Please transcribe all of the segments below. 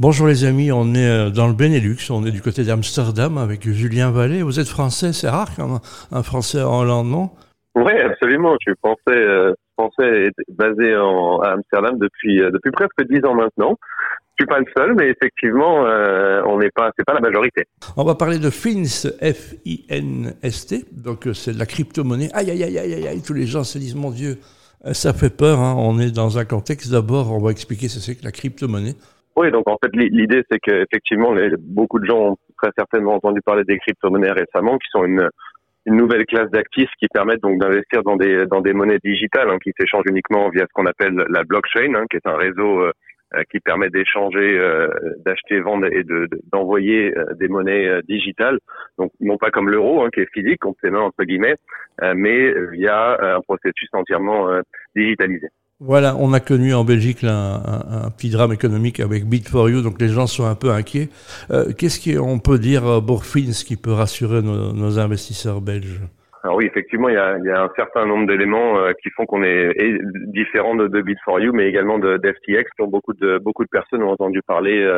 Bonjour les amis, on est euh, dans le Benelux, on est du côté d'Amsterdam avec Julien Vallée. Vous êtes français, c'est rare quand un Français en Hollande, non Oui, absolument. Je suis français, euh, français basé en, à Amsterdam depuis euh, depuis presque dix ans maintenant. Je suis pas le seul, mais effectivement, euh, on n'est pas, c'est pas la majorité. On va parler de FINST, F-I-N-S-T. Donc c'est de la crypto-monnaie. Aïe, aïe, aïe, aïe, aïe, tous les gens se disent, mon Dieu, ça fait peur. Hein. On est dans un contexte. D'abord, on va expliquer ce que c'est que la crypto-monnaie. Oui, donc en fait l'idée c'est qu'effectivement beaucoup de gens ont très certainement entendu parler des crypto-monnaies récemment, qui sont une, une nouvelle classe d'actifs qui permettent donc d'investir dans des dans des monnaies digitales hein, qui s'échangent uniquement via ce qu'on appelle la blockchain, hein, qui est un réseau euh, euh, qui permet d'échanger, euh, d'acheter, vendre et de d'envoyer des monnaies digitales. Donc non pas comme l'euro hein, qui est physique, complément entre guillemets, mais via un processus entièrement digitalisé. Voilà, on a connu en Belgique un, petit drame économique avec Bit4You, donc les gens sont un peu inquiets. Euh, qu'est-ce qu'on peut dire euh, ce qui peut rassurer nos, investisseurs belges? Alors oui, effectivement, il y a, un certain nombre d'éléments euh, qui font qu'on est différent de, Bit4You, mais également de d'FTX, dont beaucoup de beaucoup de personnes ont entendu parler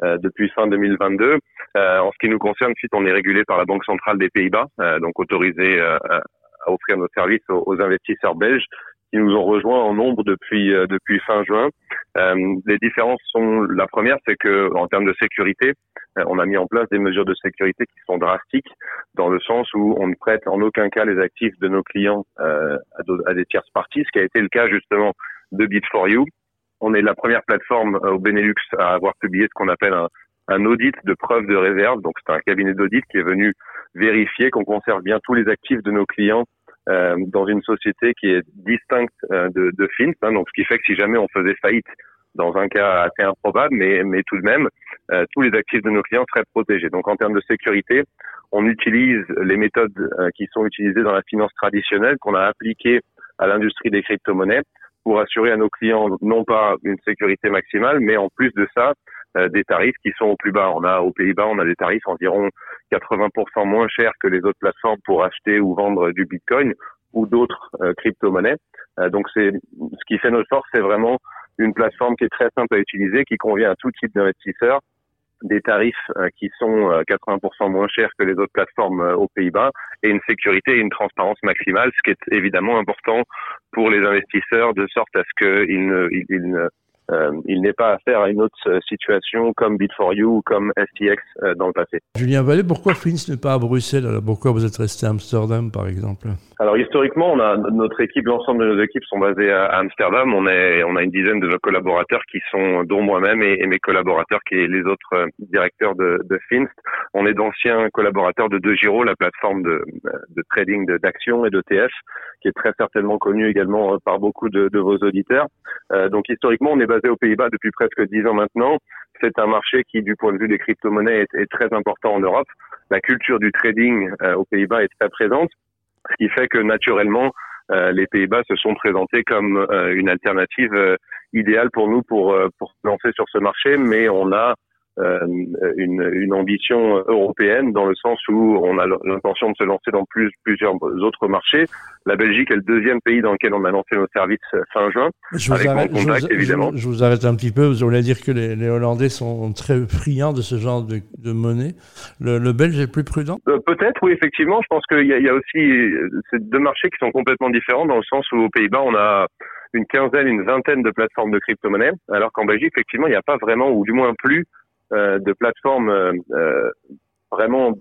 depuis fin 2022. en ce qui nous concerne, suite, on est régulé par la Banque centrale des Pays-Bas, donc autorisé à offrir nos services aux investisseurs belges qui nous ont rejoints en nombre depuis euh, depuis fin juin. Euh, les différences sont la première, c'est que en termes de sécurité, euh, on a mis en place des mesures de sécurité qui sont drastiques dans le sens où on ne prête en aucun cas les actifs de nos clients à, à, des tierces parties, ce qui a été le cas justement de Bit4You. On est la première plateforme au Benelux à avoir publié ce qu'on appelle un, un audit de preuve de réserve. Donc c'est un cabinet d'audit qui est venu vérifier qu'on conserve bien tous les actifs de nos clients euh, dans une société qui est distincte euh, de, de hein, donc ce qui fait que si jamais on faisait faillite dans un cas assez improbable, mais, mais tout de même, euh, tous les actifs de nos clients seraient protégés. Donc en termes de sécurité, on utilise les méthodes qui sont utilisées dans la finance traditionnelle, qu'on a appliquées à l'industrie des crypto-monnaies, pour assurer à nos clients non pas une sécurité maximale, mais en plus de ça, des tarifs qui sont au plus bas. On a aux Pays-Bas, on a des tarifs environ 80% moins cher que les autres plateformes pour acheter ou vendre du Bitcoin ou d'autres euh, crypto-monnaies. Euh, donc c'est ce qui fait notre force, c'est vraiment une plateforme qui est très simple à utiliser, qui convient à tout type d'investisseurs, des tarifs euh, qui sont 80% moins chers que les autres plateformes aux Pays-Bas et une sécurité et une transparence maximale, ce qui est évidemment important pour les investisseurs de sorte à ce qu'ils ne, ils ne euh, il n'est pas affaire à une autre euh, situation comme Bit4You ou comme STX euh, dans le passé. Julien Vallée, pourquoi Fins n'est pas à Bruxelles? Pourquoi vous êtes resté à Amsterdam, par exemple? Alors historiquement, on a notre équipe, l'ensemble de nos équipes sont basées à Amsterdam. On est, on a une dizaine de nos collaborateurs qui sont, dont moi-même et, mes collaborateurs, qui est les autres directeurs de, de Finst. On est d'anciens collaborateurs de De Giro, la plateforme de, de trading d'actions et d'ETF, qui est très certainement connue également par beaucoup de, de vos auditeurs. donc historiquement, on est basé aux Pays-Bas depuis presque dix ans maintenant. C'est un marché qui, du point de vue des crypto-monnaies, est, très important en Europe. La culture du trading euh, aux Pays-Bas est très présente, ce qui fait que naturellement, euh, les Pays-Bas se sont présentés comme euh, une alternative idéale pour nous pour pour se lancer sur ce marché, mais on a euh, une, une, ambition européenne dans le sens où on a l'intention de se lancer dans plus, plusieurs autres marchés. La Belgique est le deuxième pays dans lequel on a lancé nos services fin juin, je avec arrête, contact je évidemment. Je, vous arrête un petit peu, vous voulez dire que les, les, Hollandais sont très friands de ce genre de, de monnaie? Le, le, Belge est plus prudent? Euh, Peut-être, oui, effectivement. Je pense qu'il y, y, a aussi ces deux marchés qui sont complètement différents dans le sens où aux Pays-Bas, on a une quinzaine, une vingtaine de plateformes de crypto-monnaies, alors qu'en Belgique, effectivement, il n'y a pas vraiment, ou du moins plus, euh, de plateformes euh, euh, vraiment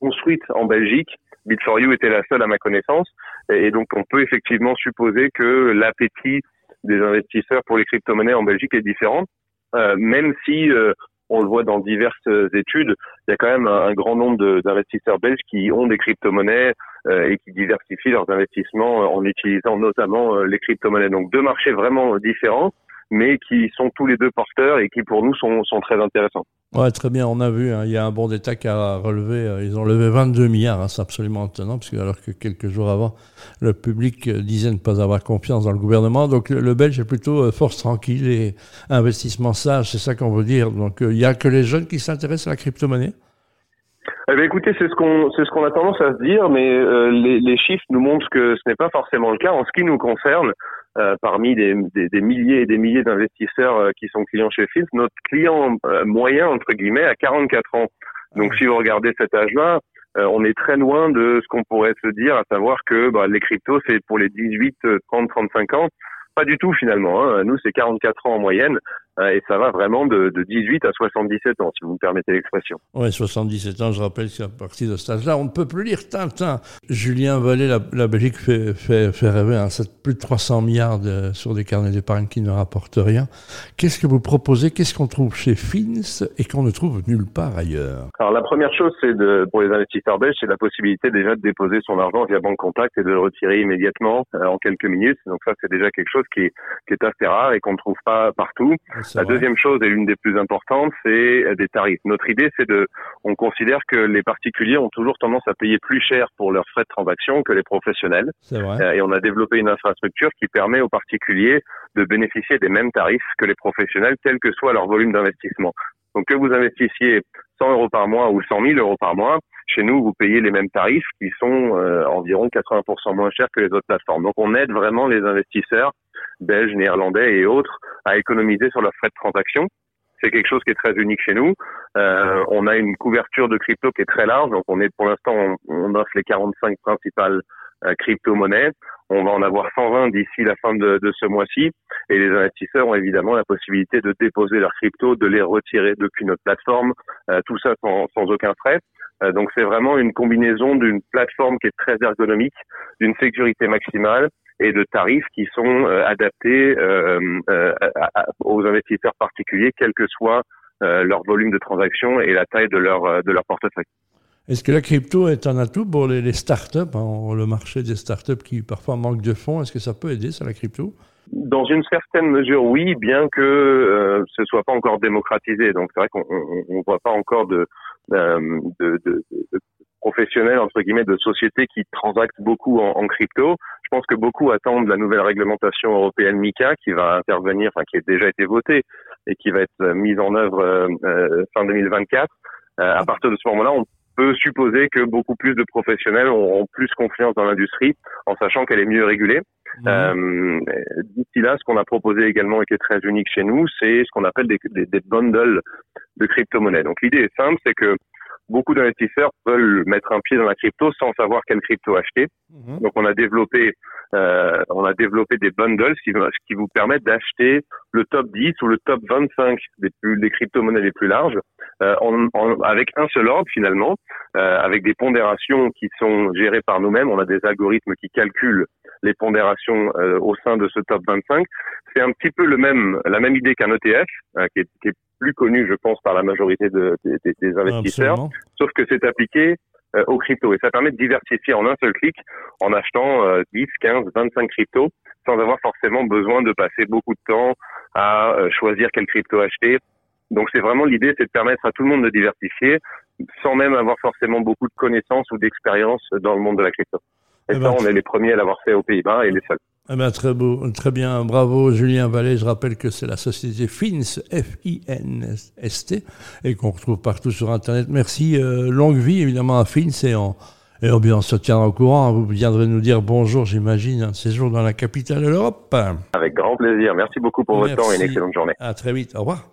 construites en Belgique. Bit4You était la seule à ma connaissance. Et, donc, on peut effectivement supposer que l'appétit des investisseurs pour les crypto-monnaies en Belgique est différent, même si on le voit dans diverses études, il y a quand même un, grand nombre d'investisseurs belges qui ont des crypto-monnaies et qui diversifient leurs investissements en utilisant notamment les crypto-monnaies. Donc deux marchés vraiment différents mais qui sont tous les deux porteurs et qui pour nous sont, sont très intéressants. Ouais, très bien, on a vu, hein, il y a un bon d'état qui a relevé, euh, ils ont levé 22 milliards, hein, c'est absolument étonnant, parce que alors que quelques jours avant, le public euh, disait ne pas avoir confiance dans le gouvernement, donc le, Belge est plutôt euh, force tranquille et investissement sage, c'est ça qu'on veut dire. Donc il n'y a que les jeunes qui s'intéressent à la crypto-monnaie eh bien, écoutez, c'est ce qu'on c'est ce qu'on a tendance à se dire, mais les, les, chiffres nous montrent que ce n'est pas forcément le cas. En ce qui nous concerne, parmi des, des, milliers et des milliers d'investisseurs qui sont clients chez Fins. Notre client moyen, entre guillemets, a 44 ans. Donc si vous regardez cet âge-là, on est très loin de ce qu'on pourrait se dire, à savoir que bah, les cryptos, c'est pour les 18, 30, 35 ans. Pas du tout finalement. Hein. Nous, c'est 44 ans en moyenne. Euh, et ça va vraiment de, de, 18 à 77 ans, si vous me permettez l'expression. Oui, 77 ans, je rappelle qu'à partir de ce âge-là, on ne peut plus lire Tintin. Julien Vallée, la, la Belgique fait, fait, fait rêver, hein, plus de 300 milliards de, sur des carnets d'épargne qui ne rapportent rien. Qu'est-ce que vous proposez? Qu'est-ce qu'on trouve chez Fins et qu'on ne trouve nulle part ailleurs? Alors la première chose, c'est de, pour les investisseurs belges, c'est la possibilité déjà de déposer son argent via Banque Contact et de le retirer immédiatement euh, en quelques minutes. Donc ça, c'est déjà quelque chose qui qui est assez rare et qu'on ne trouve pas partout. La deuxième chose et l'une des plus importantes, c'est euh, des tarifs. Notre idée, c'est de, on considère que les particuliers ont toujours tendance à payer plus cher pour leurs frais de transaction que les professionnels. Vrai. Euh, et on a développé une infrastructure qui permet aux particuliers de bénéficier des mêmes tarifs que les professionnels, quel que soit leur volume d'investissement. Donc que vous investissiez 100 euros par mois ou 100 000 euros par mois, chez nous, vous payez les mêmes tarifs qui sont euh, environ 80% moins chers que les autres plateformes. Donc on aide vraiment les investisseurs belges, néerlandais et autres à économiser sur leurs frais de transaction. C'est quelque chose qui est très unique chez nous. Euh, on a une couverture de crypto qui est très large, donc on est pour l'instant on, offre les 45 principales crypto-monnaies. On va en avoir 120 d'ici la fin de, ce mois-ci. Et les investisseurs ont évidemment la possibilité de déposer leurs cryptos, de les retirer depuis notre plateforme, euh, tout ça sans, aucun frais. Euh, donc c'est vraiment une combinaison d'une plateforme qui est très ergonomique, d'une sécurité maximale et de tarifs qui sont euh, adaptés euh, euh, aux investisseurs particuliers, quel que soit leur volume de transaction et la taille de leur, de leur portefeuille. Est-ce que la crypto est un atout pour les, startups, hein, le marché des startups qui parfois manquent de fonds Est-ce que ça peut aider, ça, la crypto? Dans une certaine mesure, oui, bien que euh, ce soit pas encore démocratisé. Donc c'est vrai qu'on ne voit pas encore de, de, professionnels entre guillemets de sociétés qui transactent beaucoup en, crypto. Je pense que beaucoup attendent la nouvelle réglementation européenne MICA qui va intervenir, enfin qui a déjà été votée et qui va être mise en œuvre euh, euh fin 2024. Euh, à partir de ce moment-là, on peut supposer que beaucoup plus de professionnels auront plus confiance dans l'industrie en sachant qu'elle est mieux régulée. Mmh. Euh, D'ici là, ce qu'on a proposé également et qui est très unique chez nous, c'est ce qu'on appelle des, des, des bundles de crypto-monnaies. Donc l'idée est simple, c'est que beaucoup d'investisseurs veulent mettre un pied dans la crypto sans savoir quelle crypto acheter. Mhm. Donc on a développé euh, on a développé des bundles qui, qui vous permettent d'acheter le top 10 ou le top 25 des, plus, des crypto-monnaies les plus larges en, en, avec un seul ordre finalement, euh, avec des pondérations qui sont gérées par nous-mêmes. On a des algorithmes qui calculent les pondérations euh, au sein de ce top 25. C'est un petit peu le même, la même idée qu'un ETF, euh, qui, est, qui, est, plus connu, je pense, par la majorité de, des, des investisseurs, sauf que c'est appliqué euh, aux cryptos. Et ça permet de diversifier en un seul clic en achetant 10, 15, 25 cryptos sans avoir forcément besoin de passer beaucoup de temps à choisir quelle crypto acheter. Donc c'est vraiment l'idée, c'est de permettre à tout le monde de diversifier sans même avoir forcément beaucoup de connaissances ou d'expérience dans le monde de la crypto. Et eh ça, ben, on est les premiers à l'avoir fait aux Pays-Bas et les seuls. Eh ben, très beau, très bien, bravo Julien Vallée. Je rappelle que c'est la société FINS, F-I-N-S-T, et qu'on retrouve partout sur Internet. Merci, euh, longue vie évidemment à FINS et on, et on, bien, on se tiendra au courant. Vous viendrez nous dire bonjour, j'imagine, un séjour dans la capitale de l'Europe. Avec grand plaisir. Merci beaucoup pour votre temps et une excellente journée. À très vite. Au revoir.